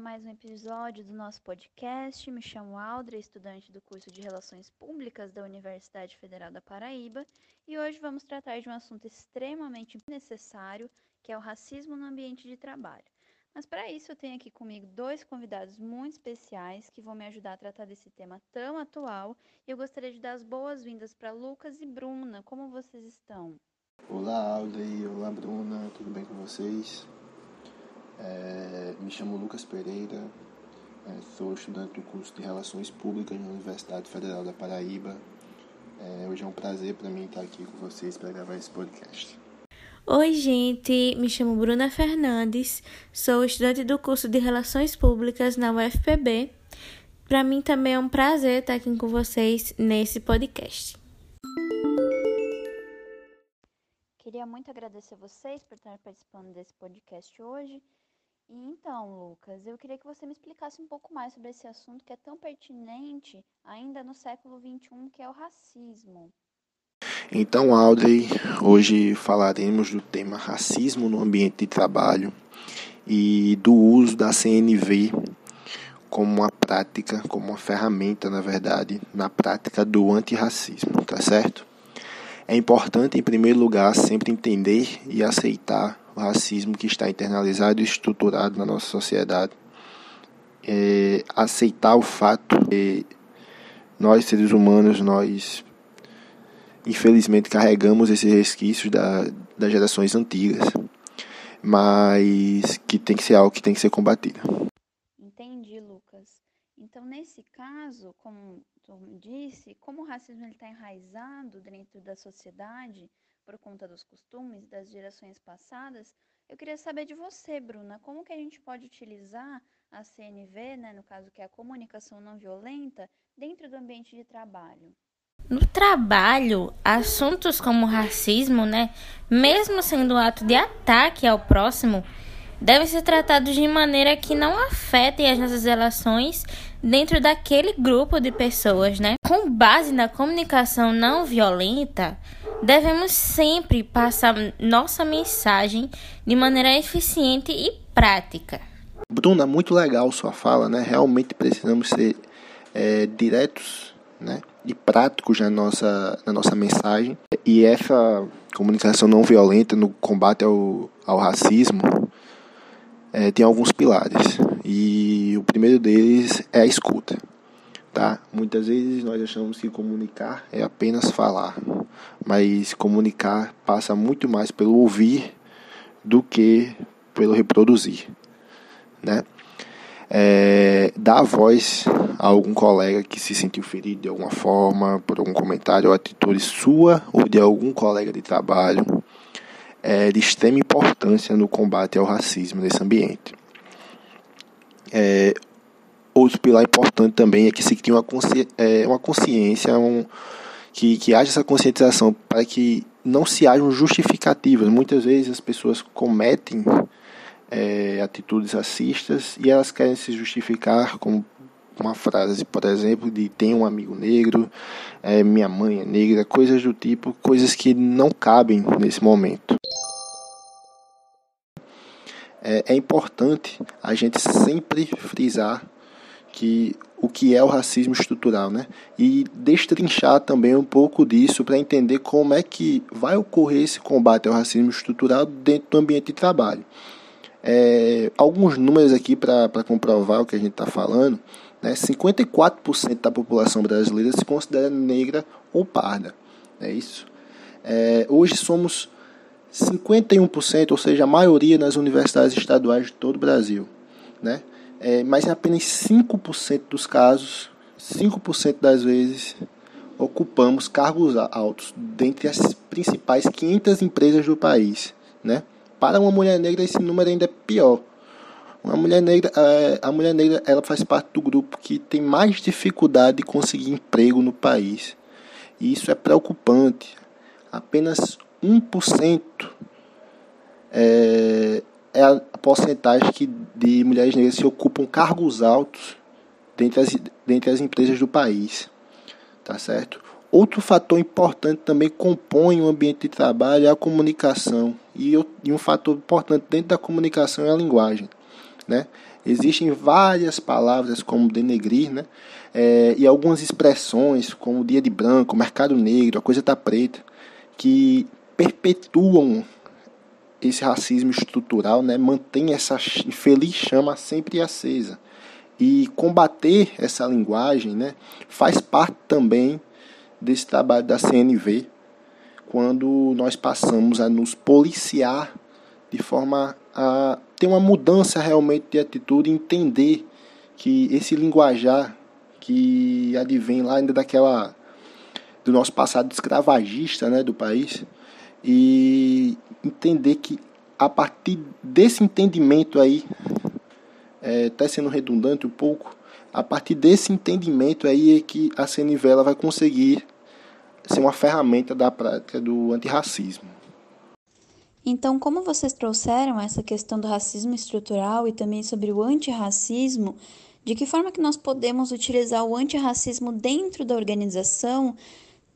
mais um episódio do nosso podcast. Me chamo Aldra, estudante do curso de Relações Públicas da Universidade Federal da Paraíba, e hoje vamos tratar de um assunto extremamente necessário, que é o racismo no ambiente de trabalho. Mas para isso eu tenho aqui comigo dois convidados muito especiais que vão me ajudar a tratar desse tema tão atual, e eu gostaria de dar as boas-vindas para Lucas e Bruna. Como vocês estão? Olá, Aldra e olá, Bruna. Tudo bem com vocês? É, me chamo Lucas Pereira, é, sou estudante do curso de Relações Públicas na Universidade Federal da Paraíba. É, hoje é um prazer para mim estar aqui com vocês para gravar esse podcast. Oi, gente, me chamo Bruna Fernandes, sou estudante do curso de Relações Públicas na UFPB. Para mim também é um prazer estar aqui com vocês nesse podcast. Queria muito agradecer vocês por estar participando desse podcast hoje então, Lucas, eu queria que você me explicasse um pouco mais sobre esse assunto que é tão pertinente ainda no século XXI, que é o racismo. Então, Audrey, hoje falaremos do tema racismo no ambiente de trabalho e do uso da CNV como uma prática, como uma ferramenta, na verdade, na prática do antirracismo, tá certo? É importante, em primeiro lugar, sempre entender e aceitar o racismo que está internalizado e estruturado na nossa sociedade. É, aceitar o fato que nós, seres humanos, nós infelizmente carregamos esses resquícios da, das gerações antigas, mas que tem que ser algo que tem que ser combatido. Então, nesse caso, como tu disse, como o racismo está enraizado dentro da sociedade, por conta dos costumes das gerações passadas, eu queria saber de você, Bruna, como que a gente pode utilizar a CNV, né, no caso que é a comunicação não violenta, dentro do ambiente de trabalho? No trabalho, assuntos como racismo, né, mesmo sendo um ato de ataque ao próximo, devem ser tratados de maneira que não afetem as nossas relações dentro daquele grupo de pessoas, né? Com base na comunicação não violenta, devemos sempre passar nossa mensagem de maneira eficiente e prática. Bruna, muito legal sua fala, né? Realmente precisamos ser é, diretos, né? E práticos na nossa, na nossa mensagem. E essa comunicação não violenta no combate ao, ao racismo é, tem alguns pilares. E o primeiro deles é a escuta. Tá? Muitas vezes nós achamos que comunicar é apenas falar, mas comunicar passa muito mais pelo ouvir do que pelo reproduzir, né? É, dar voz a algum colega que se sentiu ferido de alguma forma por algum comentário ou atitude sua ou de algum colega de trabalho é de extrema importância no combate ao racismo nesse ambiente. É, outro pilar importante também é que se crie uma, consci, é, uma consciência, um, que, que haja essa conscientização para que não se hajam justificativas. Muitas vezes as pessoas cometem é, atitudes racistas e elas querem se justificar com uma frase, por exemplo, de tem um amigo negro, é, minha mãe é negra, coisas do tipo, coisas que não cabem nesse momento. É, é importante a gente sempre frisar que o que é o racismo estrutural, né? E destrinchar também um pouco disso para entender como é que vai ocorrer esse combate ao racismo estrutural dentro do ambiente de trabalho. É, alguns números aqui para comprovar o que a gente está falando. Né? 54% da população brasileira se considera negra ou parda. É isso. É, hoje somos 51%, ou seja, a maioria nas universidades estaduais de todo o Brasil. Né? É, mas em apenas 5% dos casos, 5% das vezes, ocupamos cargos altos dentre as principais 500 empresas do país. Né? Para uma mulher negra, esse número ainda é pior. Uma mulher negra, é, a mulher negra ela faz parte do grupo que tem mais dificuldade de conseguir emprego no país. E isso é preocupante. Apenas 1% é, é a porcentagem que de mulheres negras que ocupam cargos altos dentre as, dentre as empresas do país. Tá certo? Outro fator importante também compõe o ambiente de trabalho é a comunicação. E, e um fator importante dentro da comunicação é a linguagem. né? Existem várias palavras como denegrir, né? É, e algumas expressões como dia de branco, mercado negro, a coisa tá preta, que perpetuam esse racismo estrutural, né? Mantém essa infeliz chama sempre acesa. E combater essa linguagem, né? Faz parte também desse trabalho da CNV, quando nós passamos a nos policiar de forma a ter uma mudança realmente de atitude, entender que esse linguajar que advém lá ainda daquela do nosso passado escravagista, né, do país, e entender que a partir desse entendimento aí, é, até sendo redundante um pouco, a partir desse entendimento aí é que a CNV vai conseguir ser uma ferramenta da prática do antirracismo. Então, como vocês trouxeram essa questão do racismo estrutural e também sobre o antirracismo, de que forma que nós podemos utilizar o antirracismo dentro da organização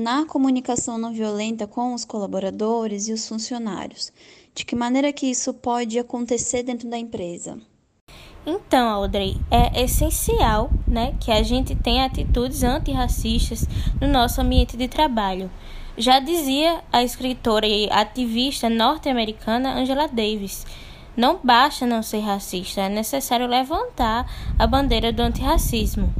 na comunicação não violenta com os colaboradores e os funcionários? De que maneira que isso pode acontecer dentro da empresa? Então, Audrey, é essencial né, que a gente tenha atitudes antirracistas no nosso ambiente de trabalho. Já dizia a escritora e ativista norte-americana Angela Davis: não basta não ser racista, é necessário levantar a bandeira do antirracismo.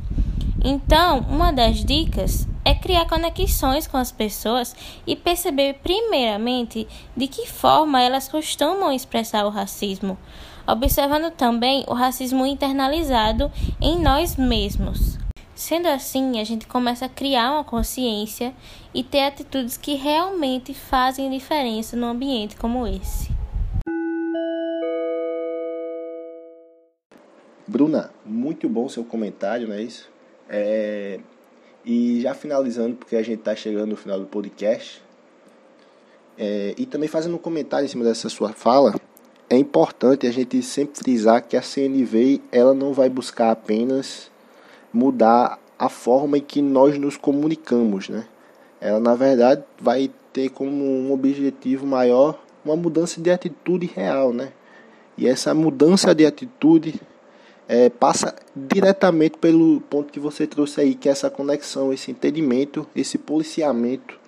Então, uma das dicas é criar conexões com as pessoas e perceber, primeiramente, de que forma elas costumam expressar o racismo observando também o racismo internalizado em nós mesmos. Sendo assim, a gente começa a criar uma consciência e ter atitudes que realmente fazem diferença num ambiente como esse. Bruna, muito bom seu comentário, não é isso? É... E já finalizando, porque a gente está chegando no final do podcast, é... e também fazendo um comentário em cima dessa sua fala, é importante a gente sempre frisar que a CNV ela não vai buscar apenas mudar a forma em que nós nos comunicamos, né? Ela na verdade vai ter como um objetivo maior uma mudança de atitude real, né? E essa mudança de atitude é, passa diretamente pelo ponto que você trouxe aí, que é essa conexão, esse entendimento, esse policiamento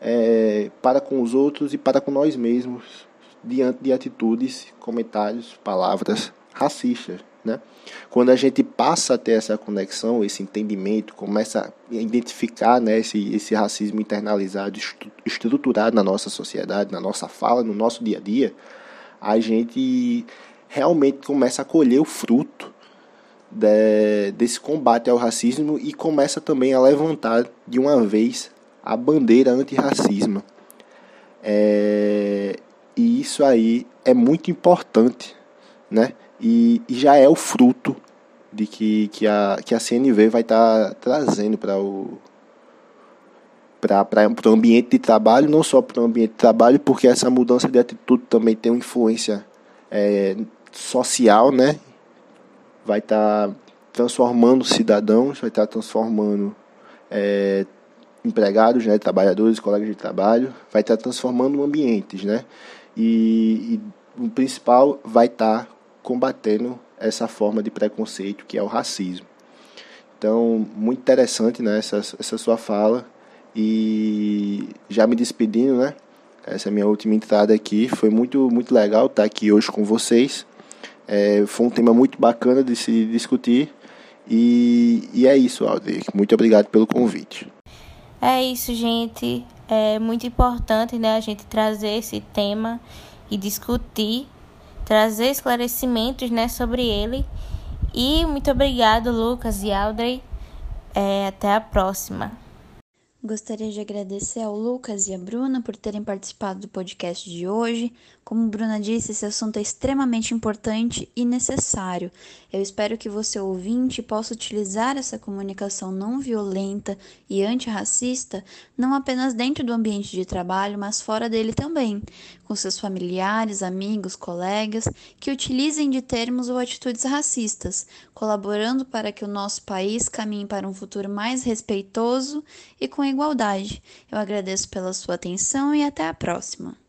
é, para com os outros e para com nós mesmos, diante de atitudes, comentários, palavras racistas. Né? Quando a gente passa a ter essa conexão, esse entendimento, começa a identificar né, esse, esse racismo internalizado, estruturado na nossa sociedade, na nossa fala, no nosso dia a dia, a gente realmente começa a colher o fruto de, desse combate ao racismo e começa também a levantar de uma vez a bandeira antirracismo. É, e isso aí é muito importante, né? E, e já é o fruto de que, que, a, que a CNV vai estar tá trazendo para o para o ambiente de trabalho, não só para o ambiente de trabalho, porque essa mudança de atitude também tem uma influência é, social, né? Vai estar tá transformando cidadãos, vai estar tá transformando é, empregados, né, trabalhadores, colegas de trabalho, vai estar tá transformando ambientes, né? e, e o principal vai estar tá combatendo essa forma de preconceito que é o racismo. Então, muito interessante né, essa, essa sua fala. E já me despedindo, né? Essa é a minha última entrada aqui. Foi muito, muito legal estar aqui hoje com vocês. É, foi um tema muito bacana de se discutir. E, e é isso, Aldir. Muito obrigado pelo convite. É isso, gente. É muito importante né, a gente trazer esse tema e discutir, trazer esclarecimentos né, sobre ele. E muito obrigado, Lucas e Audrey. É, até a próxima. Gostaria de agradecer ao Lucas e à Bruna por terem participado do podcast de hoje. Como Bruna disse, esse assunto é extremamente importante e necessário. Eu espero que você, ouvinte, possa utilizar essa comunicação não violenta e antirracista não apenas dentro do ambiente de trabalho, mas fora dele também, com seus familiares, amigos, colegas que utilizem de termos ou atitudes racistas, colaborando para que o nosso país caminhe para um futuro mais respeitoso e com igualdade. Eu agradeço pela sua atenção e até a próxima.